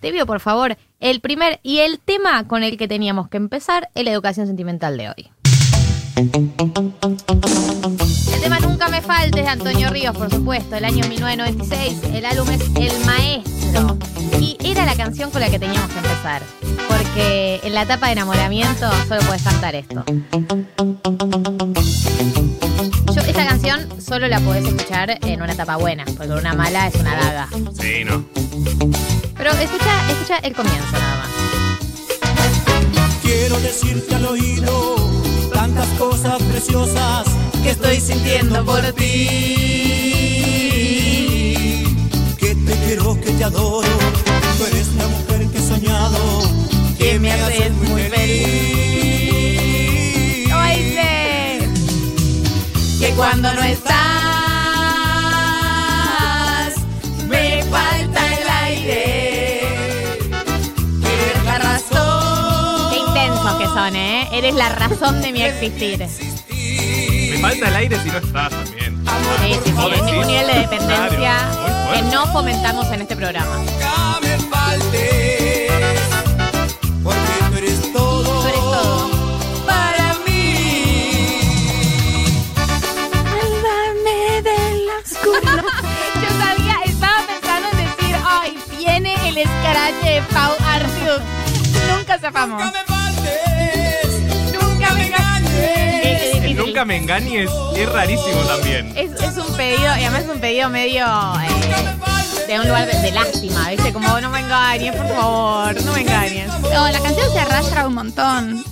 te pido por favor el primer y el tema con el que teníamos que empezar es la educación sentimental de hoy. El tema Nunca me faltes de Antonio Ríos, por supuesto, el año 1996. El álbum es El Maestro. Y era la canción con la que teníamos que empezar. Porque en la etapa de enamoramiento solo puedes cantar esto. Canción solo la podés escuchar en una etapa buena, porque una mala es una daga. Sí, no. Pero escucha, escucha el comienzo nada más. Quiero decirte al oído tantas cosas preciosas que estoy sintiendo por ti. Que te quiero, que te adoro. Tú eres la mujer son, ¿eh? Eres la razón de mi existir. Me falta el aire si no estás también. Sí, sí, sí. ¿Vos Es un nivel de dependencia Claro, que no fomentamos en este programa. Nunca me faltes. Porque tú eres todo. Tú eres todo. Para mí. Sálvame de la oscuridad. Yo sabía, estaba pensando en decir, ay, viene el escarache de Pau Artiuk. Nunca. Nunca nunca me engañes es rarísimo también. Es, es un pedido, y además es un pedido medio eh, de un lugar de, de lástima, ¿viste? Como no me engañes, por favor, no me engañes. No, la canción se arrastra un montón.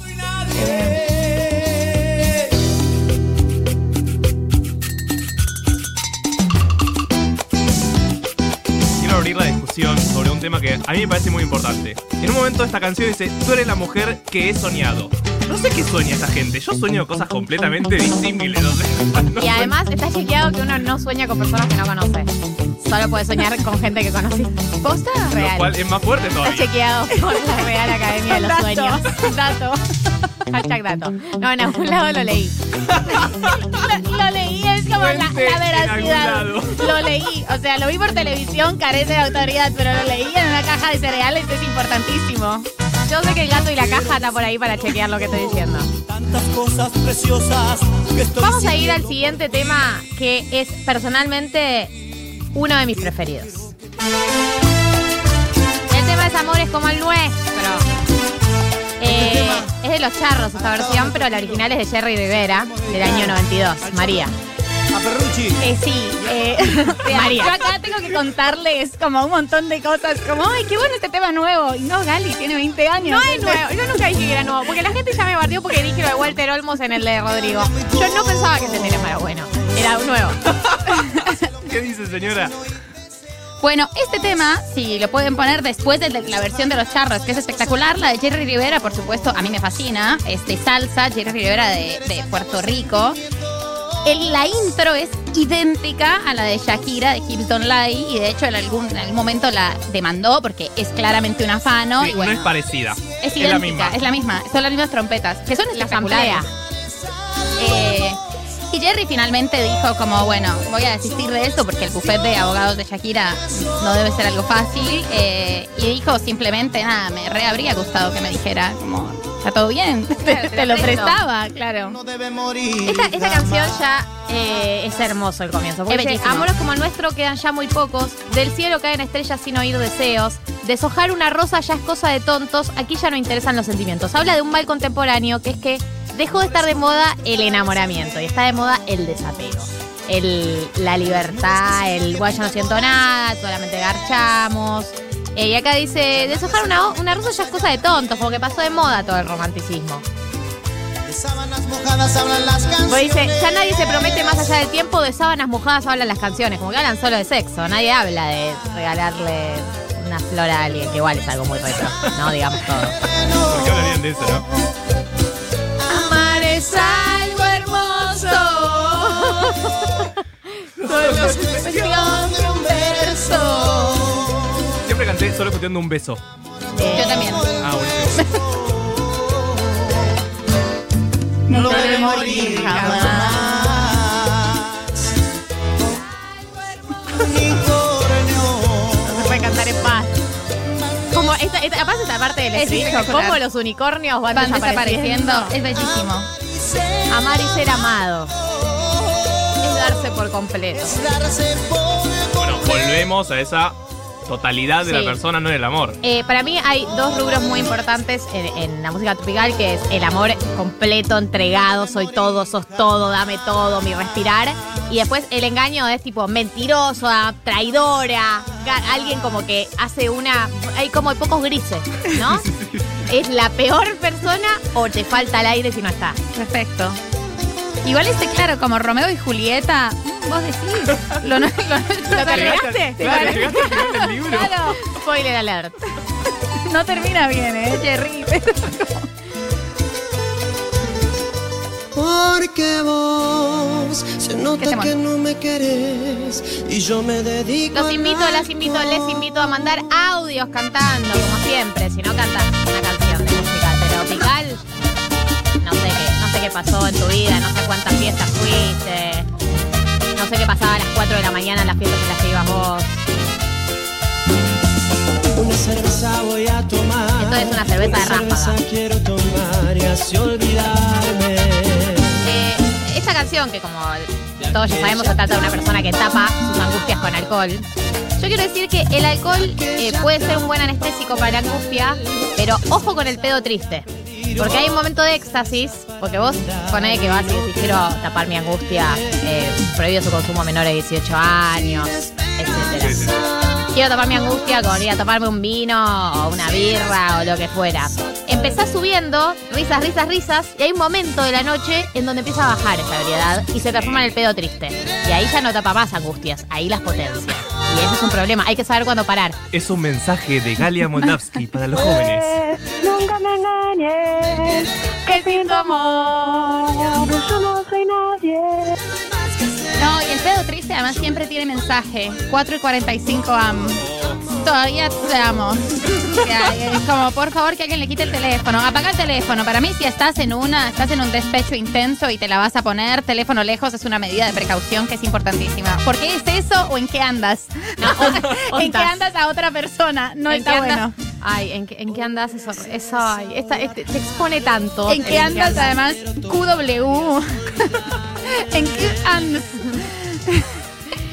Quiero abrir la discusión sobre un tema que a mí me parece muy importante. En un momento esta canción dice, tú eres la mujer que he soñado. No sé qué sueña esta gente. Yo sueño cosas completamente disímiles. o sea, no Y además está chequeado que uno no sueña con personas que no conoce. Solo puede soñar con gente que conoce. ¿Posta? Lo Real. cual es más fuerte Está todavía. chequeado por la Real Academia de los Dato. Sueños. Dato. Hashtag dato. No, en algún lado lo leí. lo, lo leí, es como la, la veracidad. Lo leí. O sea, lo vi por televisión, carece de autoridad, pero lo leí en una caja de cereales, es importantísimo. Yo sé que el gato y la caja está por ahí para chequear lo que estoy diciendo. Tantas cosas preciosas que estoy Vamos a ir al siguiente tema que es personalmente uno de mis preferidos. El tema es Amores como el nuestro. Eh, es de los charros esta versión, pero la original es de Jerry Rivera, del año 92. María. A Perrucci. Eh, sí, eh, María. Yo acá tengo que contarles como un montón de cosas, como, ay, qué bueno este tema nuevo. Y no, Gali tiene 20 años. No es nuevo, yo nunca dije que era nuevo, porque la gente ya me bardeó porque dije lo de Walter Olmos en el de Rodrigo. Yo no pensaba que ese tema era bueno, era nuevo. ¿Qué dice señora? Bueno, este tema, si lo pueden poner después de la versión de los charros, que es espectacular, la de Jerry Rivera, por supuesto, a mí me fascina, es de salsa, Jerry Rivera de, de Puerto Rico. El- la intro es idéntica a la de Shakira de Hilton Lai y de hecho en algún, en algún momento la demandó porque es claramente un afano. Sí, y bueno, no es parecida. es la idéntica, misma. es la misma, son las mismas trompetas, que son Las amplía. Eh, y Jerry finalmente dijo como, bueno, voy a desistir de esto porque el buffet de abogados de Shakira no debe ser algo fácil. eh, y dijo simplemente, nada, me re habría gustado que me dijera como, está todo bien, te, Claro, te te lo presto. prestaba, claro. No debe morir. Esta, esta canción ya eh, es hermoso el comienzo. Porque Es dice, amores como el nuestro quedan ya muy pocos. Del cielo caen estrellas sin oír deseos. Deshojar una rosa ya es cosa de tontos. Aquí ya no interesan los sentimientos. Habla de un mal contemporáneo que es que dejó de estar de moda el enamoramiento y está de moda el desapego. El, la libertad, el bueno, ya no siento nada, solamente garchamos. Eh, y acá dice, deshojar una, una rosa ya es cosa de tontos, como que pasó de moda todo el romanticismo. De sábanas mojadas hablan las canciones. Pues dice, ya nadie se promete más allá del tiempo, de sábanas mojadas hablan las canciones, como que hablan solo de sexo, nadie habla de regalarle una flor a alguien, que igual es algo muy retro, no digamos todo. ¿Por qué hablarían de eso, no? Amar es algo hermoso. Solo Solo escuchando un beso. Yo también. Ah, buenísimo. No debe morir jamás. Unicornio. Se puede cantar en paz. Como esta, esta, aparte esta parte del Es estribillo, espectacular. cómo los unicornios van, Van desapareciendo. desapareciendo. Es bellísimo. Amar y ser amado. Es darse por completo. Bueno, volvemos a esa totalidad de Sí. la persona, no del amor. Eh, para mí hay dos rubros muy importantes en, en la música tropical, que es el amor completo, entregado, soy todo, sos todo, dame todo, mi respirar. Y después el engaño es tipo mentirosa, traidora, alguien como que hace una... Hay como pocos grises, ¿no? es la peor persona o te falta el aire si no está. Perfecto. Igual este, claro, como Romeo y Julieta, vos decís. Lo, no- lo nuestro- ¿Lo terminaste? Claro, llegaste al final del libro. Claro, spoiler alert. No termina bien, ¿eh, Jerry? Porque vos se ¿Qué nota que no me querés y yo me dedico Los invito, las invito, les invito a mandar audios cantando, como siempre. Si no cantas una canción de música tropical, no sé qué, no sé qué pasó en tu vida, no sé cuántas fiestas fuiste, no sé qué pasaba a las 4 de la mañana en las fiestas en las que ibas vos. Una cerveza voy a tomar. Esto es una cerveza de ráfaga. cerveza quiero tomar y así olvidarme. Eh, esta canción, que como todos ya sabemos, se trata de una persona que tapa sus angustias con alcohol. Yo quiero decir que el alcohol eh, puede ser un buen anestésico para la angustia, pero ojo con el pedo triste. Porque hay un momento de éxtasis, porque vos ponés que vas y decís, quiero tapar mi angustia, eh, prohibido su consumo a menores de 18 años. Sí, sí. Quiero tapar mi angustia con ir a tomarme un vino o una birra o lo que fuera. Empezás subiendo, risas, risas, risas, y hay un momento de la noche en donde empieza a bajar esa ebriedad y se transforma en el pedo triste. Y ahí ya no tapa más angustias, ahí las potencia. Y ese es un problema, hay que saber cuándo parar. Es un mensaje de Galia Moldavsky para los jóvenes. Nunca me engañes, que sin tu amor además siempre tiene mensaje. 4 y 45 am. Todavía te amo. Es como, por favor, que alguien le quite el teléfono. Apaga el teléfono. Para mí, si estás en una, estás en un despecho intenso y te la vas a poner, teléfono lejos es una medida de precaución que es importantísima. ¿Por qué es eso o en qué andas? ¿En qué andas a otra persona? No ¿En está qué bueno. andas? Ay, ¿en qué, en qué andas? Eso, eso ay, esta- este- te expone tanto. ¿En qué andas además? QW. ¿En qué andas?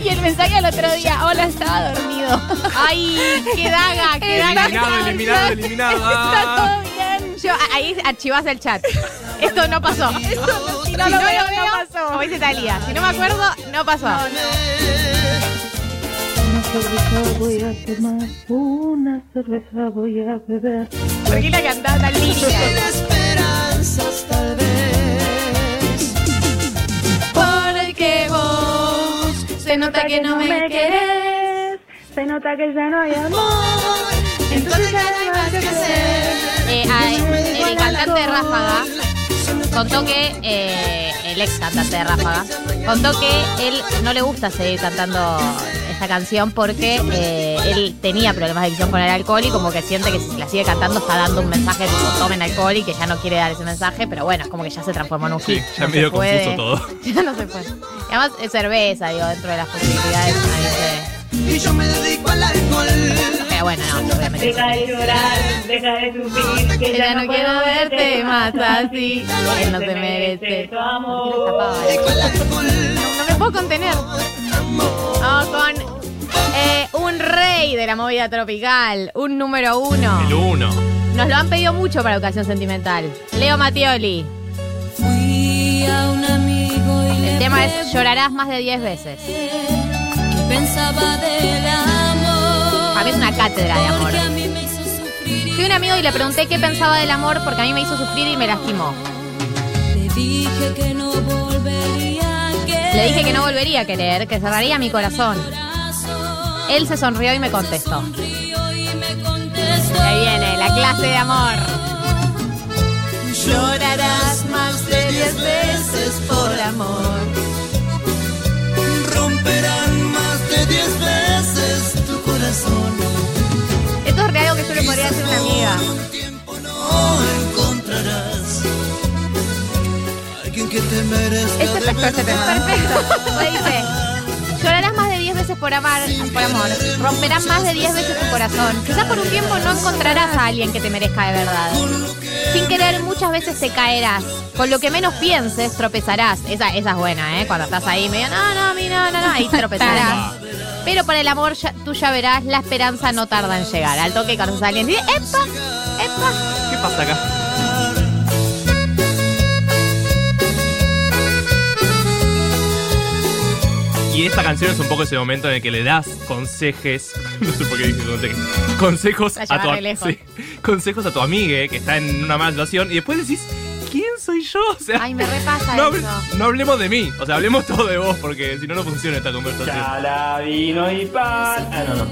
Y el mensaje al otro día, hola, estaba dormido. Ay, qué daga, qué daga. Eliminado, eliminado, eliminado. Está Ah. todo bien. Yo, ahí archivás el chat. Esto no pasó. Si no lo veo, no pasó. Como dice Talía, si no me acuerdo, no pasó. Una cerveza voy a tomar, una cerveza voy a beber. ¿Por qué la cantaba tan lírica? esperanzas tal vez. Nota que no me querés. se nota que ya no hay amor. Entonces ya no hay más que hacer. Eh, a- el cantante de Ráfaga contó que, eh, el ex cantante de Ráfaga, contó que él no le gusta seguir cantando esta canción porque eh, él tenía problemas de adicción con el alcohol y como que siente que si la sigue cantando está dando un mensaje tipo tomen alcohol y que ya no quiere dar ese mensaje, pero bueno, es como que ya se transformó en un Sí, hit. ya no medio confuso todo. Ya no se puede. Además es cerveza, digo, dentro de las posibilidades Y yo me dedico al alcohol. Pero bueno, no, obviamente. Deja de llorar, deja de sufrir, que Ya no quiero verte más así. Él no te merece. tu ¿Por amor. No me puedo contener. Vamos con eh, un rey de la movida tropical, un número uno. El uno. Nos lo han pedido mucho para educación sentimental. Leo Mattioli. Fui a un tema es llorarás más de 10 veces. pensaba del amor. A mí es una cátedra de amor. Fui a un amigo y le pregunté qué pensaba del amor porque a mí me hizo sufrir y me lastimó. Le dije que no volvería a querer. Le dije que no volvería a querer, que cerraría mi corazón. Él se sonrió y me contestó. Ahí viene la clase de amor. Llorarás más de 10 veces por amor. Romperán más de diez veces tu corazón. Esto es real algo que yo le podría decir a una amiga. No encontrarás. Alguien que te merezca Es perfecto. Perfecto. Me dice, llorarás más de 10 veces por amar, por amor, romperán más de 10 veces tu corazón. Quizás por un tiempo no encontrarás a alguien que te merezca de verdad. Sin querer, muchas veces te caerás. Con lo que menos pienses, tropezarás. Esa, esa es buena, ¿eh? Cuando estás ahí medio, no, no, mí no, no, no, ahí tropezarás. Pero para el amor, ya- tú ya verás, la esperanza no tarda en llegar. Al toque conoces a alguien y dices, ¡epa! ¡epa! ¿Qué pasa acá? Y esta canción es un poco ese momento en el que le das consejes, no sé por qué dije consejes, consejos a tu, sí, consejos a tu amiga que está en una mala situación y después decís, ¿quién soy yo? O sea, Ay, me repasa no, hable- eso. no hablemos de mí, o sea, hablemos todo de vos porque si no, no funciona esta conversación. Chala, vino y pan. Ah, no, no.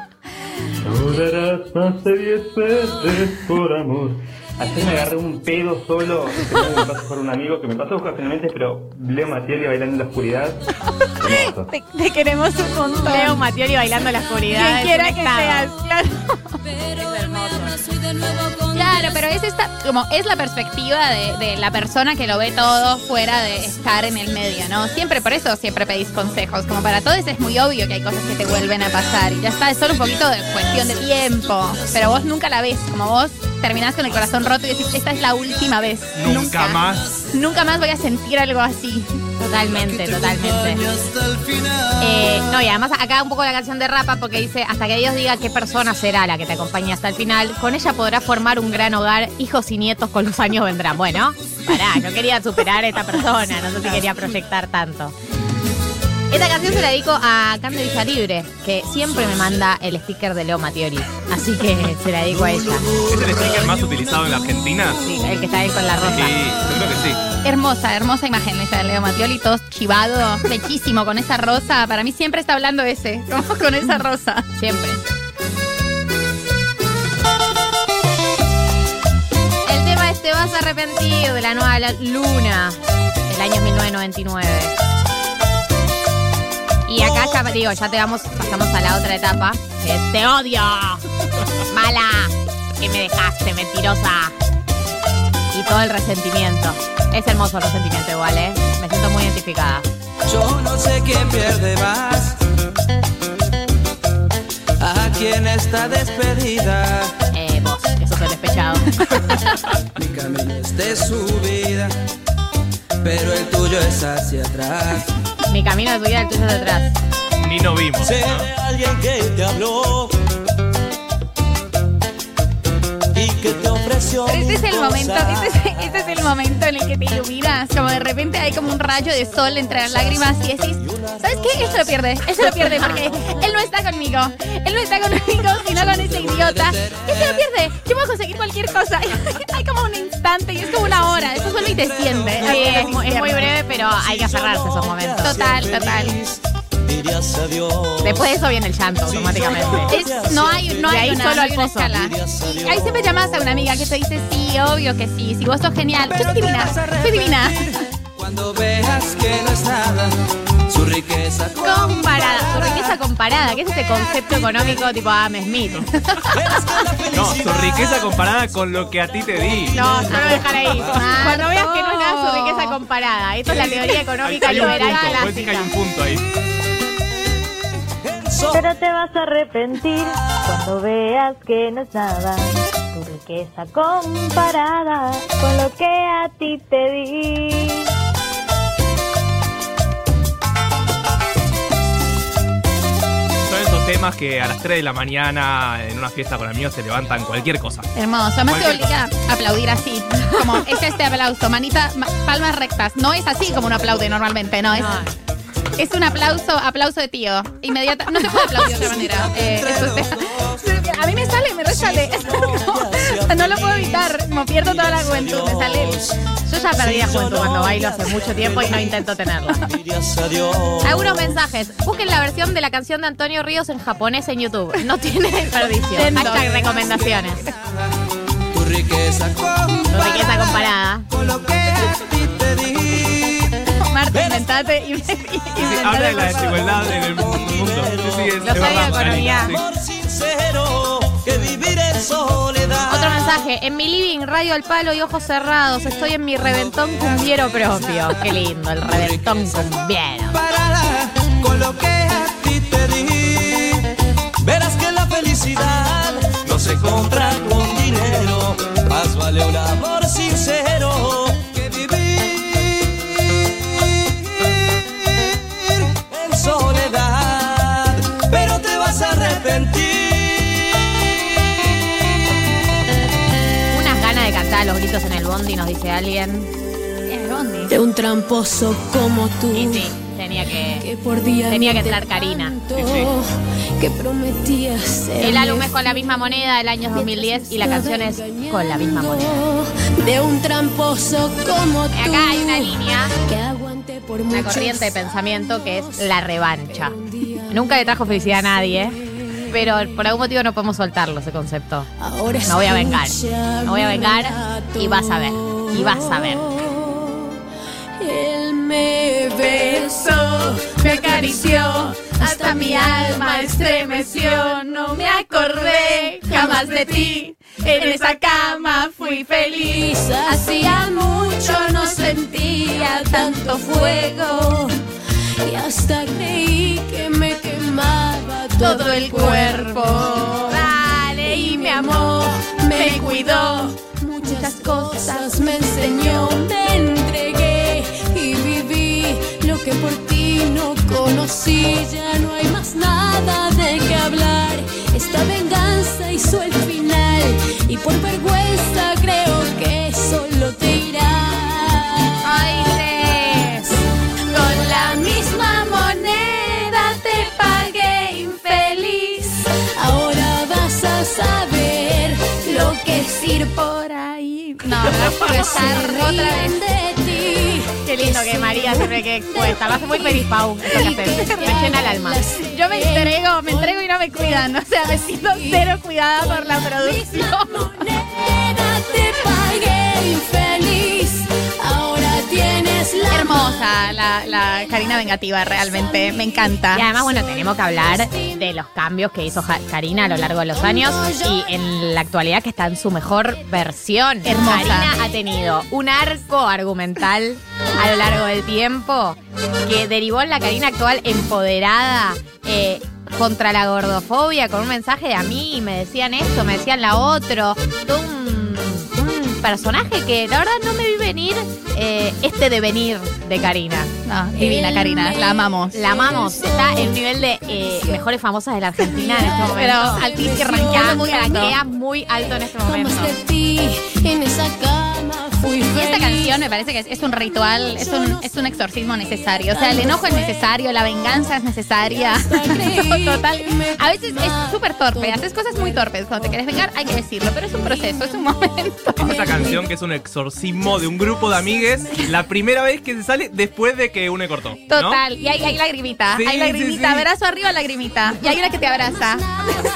Durarás más de diez veces por amor. Ayer me agarré un pedo solo. me pasó por un amigo que me pasó ocasionalmente, pero Leo Matioli bailando en la oscuridad. Te, te queremos un montón. Leo Matioli bailando en la oscuridad. Quien quiera que estado. seas, claro. Pero mañana soy de nuevo con Claro, pero es esta, como es la perspectiva de, de la persona que lo ve todo fuera de estar en el medio, ¿no? Siempre, por eso siempre pedís consejos. Como para todos es muy obvio que hay cosas que te vuelven a pasar. Y ya está, es solo un poquito de cuestión de tiempo. Pero vos nunca la ves, como vos terminás con el corazón roto y decís, esta es la última vez. Nunca más. Nunca más voy a sentir algo así. Totalmente, totalmente. Eh, no, y además acá un poco la canción de Rapa porque dice, hasta que Dios diga qué persona será la que te acompañe hasta el final, con ella podrás formar un gran hogar, hijos y nietos con los años vendrán. Bueno, pará, no quería superar a esta persona, no sé si quería proyectar tanto. Esta canción se la dedico a Cande Villalibre, que siempre me manda el sticker de Leo Matioli. Así que se la dedico a ella. ¿Es el sticker más utilizado en la Argentina? Sí, el que está ahí con la rosa. Sí, yo creo que sí. Hermosa, hermosa imagen esa de Leo Matioli, todo chivado, bellísimo, con esa rosa. Para mí siempre está hablando ese, como con esa rosa. Siempre. El tema es Te vas a arrepentir de la nueva Luna del año 1999. Y acá ya digo, ya te vamos, pasamos a la otra etapa, que es Te odio, mala, que me dejaste, mentirosa. Y todo el resentimiento. Es hermoso el resentimiento igual, ¿eh? Me siento muy identificada. Yo no sé quién pierde más. A quien está despedida. Eh, vos, que sos el despechado. Mi camino es de su vida. Pero el tuyo es hacia atrás. Mi camino de tu vida, el tuyo es detrás. Ni nos vimos. ¿no? alguien que te habló. Pero este es el momento, este es, este es el momento en el que te iluminas, como de repente hay como un rayo de sol entre las lágrimas y decís, ¿sabes qué? Él se lo pierde, él se lo pierde porque él no está conmigo, él no está conmigo, sino con ese idiota. Él se lo pierde, yo puedo conseguir cualquier cosa. hay como un instante y es como una hora, eso solo y te siente. Sí, es, muy, es muy breve, pero hay que aferrarse a esos momentos. Total, total. Dirías adiós. Después de eso viene el llanto automáticamente. Es- no hay, no hay ahí una, solo no hay al una pozo. escala. Y ahí siempre llamas a una amiga que te dice, sí, obvio que sí, si vos sos genial. Yo soy divina, soy divina. Cuando veas que no es nada. Su riqueza. Comparada, su riqueza comparada, que es ese concepto económico tipo Adam Smith. No, su riqueza comparada con lo que a ti te di. No, solo dejar ahí. Cuando veas que no es nada su riqueza comparada. Esto es la teoría Hay, económica hay un liberal punto, puedes decir que hay clásica. un punto ahí. Pero te vas a arrepentir cuando veas que no es nada. Tu riqueza comparada con lo que a ti te di. Son esos temas que a las 3 de la mañana en una fiesta con amigos se levantan cualquier cosa. Hermoso. Además te Cualquier obliga a aplaudir así. Como es este aplauso. Manita, ma- palmas rectas. No es así como uno aplaude normalmente, no. Es, es un aplauso, aplauso de tío. Inmediata. No se puede aplaudir de otra manera. Eh, a mí me sale, me resale. no lo puedo evitar. Como pierdo toda la juventud. Me sale. Yo ya perdí la juventud cuando bailo hace mucho tiempo y no intento tenerla. Algunos mensajes. Busquen la versión de la canción de Antonio Ríos en japonés en YouTube. No tiene desperdicio. Hashtag recomendaciones. Tu riqueza con, Tu riqueza comparada inventate. y habla de la desigualdad en el mundo. Sí, sí, Lo sabía economía. Que vivir. Otro mensaje. En mi living, radio al palo y ojos cerrados. Estoy en mi reventón cumbiero propio. Qué lindo, el reventón cumbiero. Parada con lo que a ti te di. Verás que la felicidad no se compra con dinero. Más vale una voz. Los gritos en el bondi, nos dice alguien. En el bondi. De un tramposo como tú. Y sí, tenía que. Que por día Tenía que entrar Karina. Sí, Que prometía ser. El álbum es con la misma moneda del año 2010 y la canción es con la misma moneda. De un tramposo como tú. Acá hay una línea, una corriente de pensamiento que es la revancha. Nunca le trajo felicidad a nadie, pero por algún motivo no podemos soltarlo ese concepto. Ahora Me voy a vengar. Me voy a vengar y vas a ver. Y vas a ver. Él me besó, Me acarició, hasta mi alma estremeció. No me acordé jamás de ti. En esa cama fui feliz. Hacía mucho no sentía tanto fuego. y hasta que Todo el cuerpo. Dale, y me amó, me cuidó. Muchas cosas me enseñó, me entregué y viví lo que por ti no conocí. Ya no hay más nada de qué hablar. Esta venganza hizo el final y por vergüenza creo que ir Por ahí. No, se otra vez. de ti. Qué lindo que María siempre que cuesta. Lo hace muy feliz, Pau. Me llena el alma. Yo me entrego, me entrego y no me cuidan. O sea, me siento cero cuidada por la producción. te pagué infeliz. Hermosa la, la Karina Vengativa, realmente. Me encanta. Y además, bueno, tenemos que hablar de los cambios que hizo Karina a lo largo de los años y en la actualidad que está en su mejor versión. Hermosa. Karina ha tenido un arco argumental a lo largo del tiempo que derivó en la Karina actual empoderada. eh, contra la gordofobia con un mensaje de a mí, me decían esto, me decían la otro, todo un, un personaje que la verdad no me vi venir eh, este devenir de Karina. No, divina Karina, la amamos. La amamos. Está en nivel de eh, mejores famosas de la Argentina en este momento. Pero altísimo, muy alto. Muy alto en este momento. Fui Y esta canción me parece que es, es un ritual, es un, es un exorcismo necesario. O sea, el enojo es necesario, la venganza es necesaria. Total. A veces es súper torpe, haces cosas muy torpes. Cuando te quieres vengar, hay que decirlo, pero es un proceso, es un momento. Esa canción que es un exorcismo de un grupo de amigues, la primera vez que se sale después de que une cortó. ¿no? Total. Y hay, hay lagrimita, Sí, hay lagrimita, sí, sí. brazo arriba, lagrimita. Y hay una que te abraza.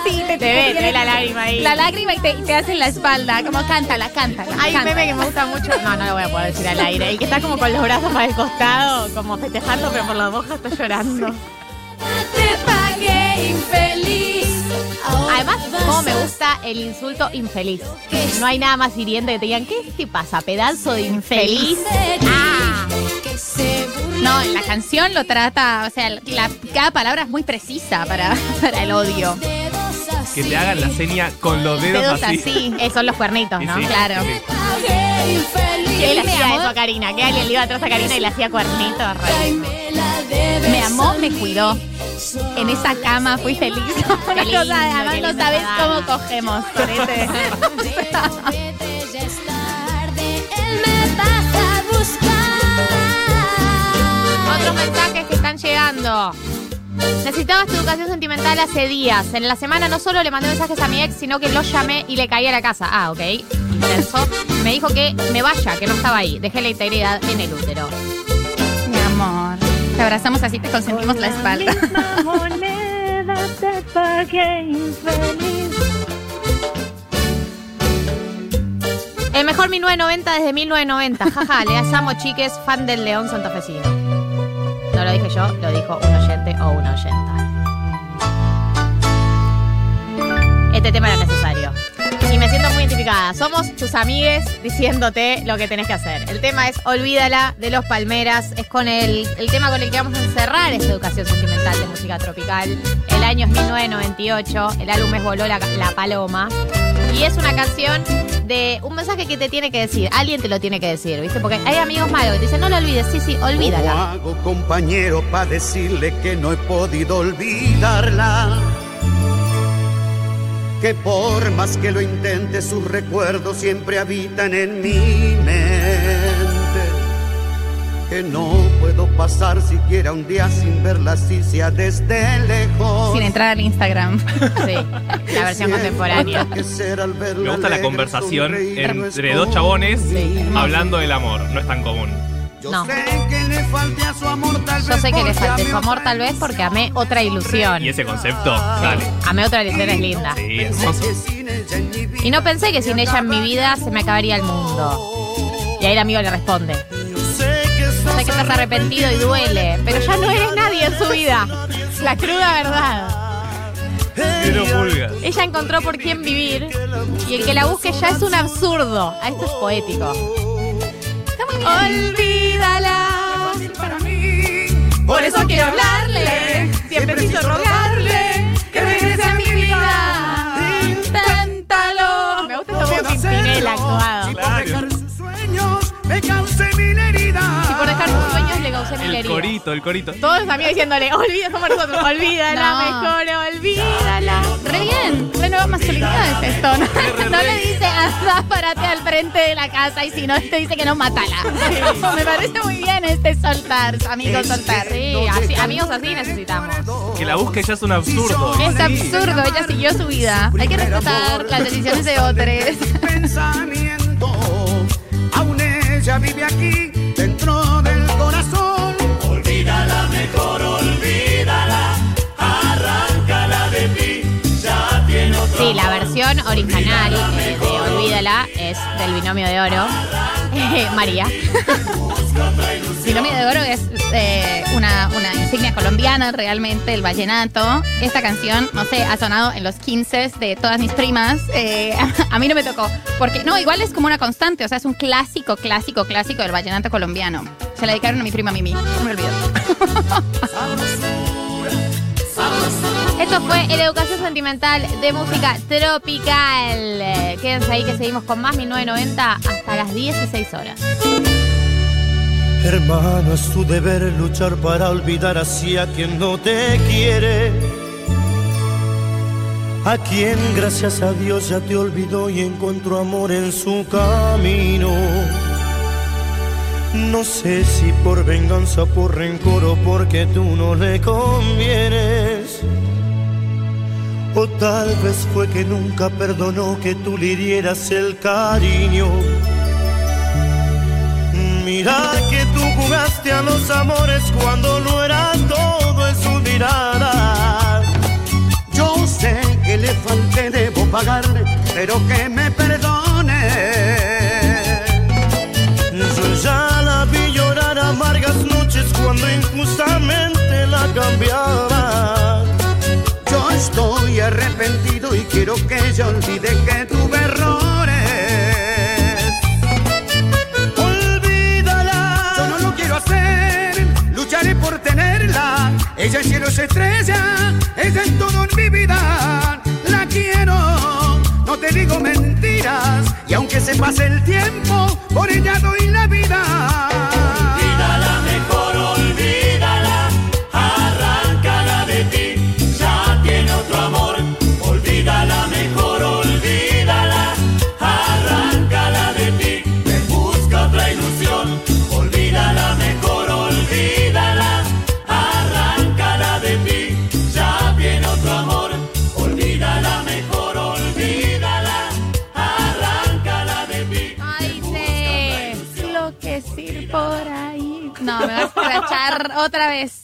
Sí, te, Te ve, te ve la lágrima ahí. La lágrima y te, y te hace en la espalda, como cántala, cántala. Hay un meme que me gusta mucho. No, no lo voy a poder decir al aire. El que está como con los brazos para el costado, como festejando, pero por la boca está llorando. Te pagué infeliz. Además, como me gusta el insulto infeliz. No hay nada más hiriente que te digan, ¿qué te pasa, pedazo de infeliz? Ah, No, en la canción lo trata, o sea, la- cada palabra es muy precisa para, para el odio. Que te hagan la seña con los dedos, Dedos así. así. esos son los cuernitos, ¿no? sí, Claro. sí, sí. Pagué infeliz. ¿Quién le Me hacía amó. eso a Karina? Que alguien le iba atrás a Karina y le hacía cuernitos. Me amó, me cuidó. En esa cama fui feliz. Una lindo, cosa, además qué no linda sabes cómo cogemos con este. Vete, ya es tarde. Él me vas a buscar. Otros mensajes que están llegando. Necesitabas tu educación sentimental hace días. En la semana no solo le mandé mensajes a mi ex, sino que lo llamé y le caí a la casa. Ah, ok. Intenso. Me dijo que me vaya, que no estaba ahí. Dejé la integridad en el útero. Mi amor. Te abrazamos así, te consentimos la espalda. misma moneda te pagué infeliz. El mejor 1990 desde 1990. Jaja, le amo chiques, fan del León santafesino. No lo dije yo, lo dijo un oyente o una oyenta. Este tema era necesario. Y me siento muy identificada. Somos tus amigues diciéndote lo que tenés que hacer. El tema es Olvídala de los Palmeras. Es con el, el tema con el que vamos a encerrar esta educación sentimental de música tropical. El año es 1998. El álbum es Voló la, la Paloma. Y es una canción de un mensaje que te tiene que decir. Alguien te lo tiene que decir, ¿viste? Porque hay amigos malos que te dicen, no lo olvides. Sí, sí, ¿Cómo olvídala. hago, compañero, para decirle que no he podido olvidarla? Que por más que lo intente, sus recuerdos siempre habitan en mi mente. Que no puedo pasar siquiera un día sin verla así sea desde lejos. Sin entrar al Instagram. Sí, la versión contemporánea. Me gusta la conversación entre dos chabones Sí. hablando del amor. No es tan común. Yo No. sé que le falte a su amor tal Yo vez sé que le porque falté su amor otra tal vez porque amé otra ilusión. Y ese concepto, dale. Amé otra ilusión es linda. Sí, hermoso. Y no pensé que sin ella en mi vida se me acabaría el mundo. Y ahí el amigo le responde. Sé que estás arrepentido y duele, pero ya no eres nadie en su vida. La cruda verdad. Ella encontró por quién vivir y el que la busque ya es un absurdo. Ah, esto es poético. Está muy bien. Olvídala. Por eso quiero hablarle. Siempre quiso El corito, el corito. Todos los amigos diciéndole, olvida, somos nosotros, olvídala, No. mejor, olvídala. Re bien, re nueva masculinidad es esto. No, No le dice, anda, párate al frente de la casa y si no te dice que no, mátala. Me parece muy bien este soltar, amigos, soltar. Sí, así- amigos así necesitamos. Que la busque ya es un absurdo. Es absurdo, ella siguió su vida. Hay que respetar las decisiones de otros. pensamiento. Aún ella vive aquí, dentro Sí, la versión original eh, de Olvídala es del binomio de oro. María. Binomio de Oro es eh, una, una insignia colombiana realmente, el vallenato. Esta canción, no sé, ha sonado en los 15 de todas mis primas. Eh, a mí no me tocó. Porque, no, igual es como una constante, o sea, es un clásico, clásico, clásico del vallenato colombiano. Se la dedicaron a mi prima Mimi, no me olvido. Esto fue el Educación Sentimental de Música Tropical. Quédense ahí que seguimos con más 1990 hasta las 16 horas. Hermano, es tu deber luchar para olvidar así a quien no te quiere. A quien gracias a Dios ya te olvidó y encontró amor en su camino. No sé si por venganza, por rencor o porque tú no le convienes. O tal vez fue que nunca perdonó que tú le dieras el cariño. Mira que tú jugaste a los amores cuando no era todo en su mirada. Yo sé que le falté, debo pagarle, pero que me perdone. Yo ya la vi llorar amargas noches cuando injustamente la cambiaba. Yo estoy arrepentido y quiero que ella olvide que tuve errores. Olvídala. Yo no lo quiero hacer, lucharé por tenerla. Ella es cielo, es estrella, ella es todo en mi vida. La quiero, no te digo mentiras. Y aunque se pase el tiempo, por ella doy otra vez.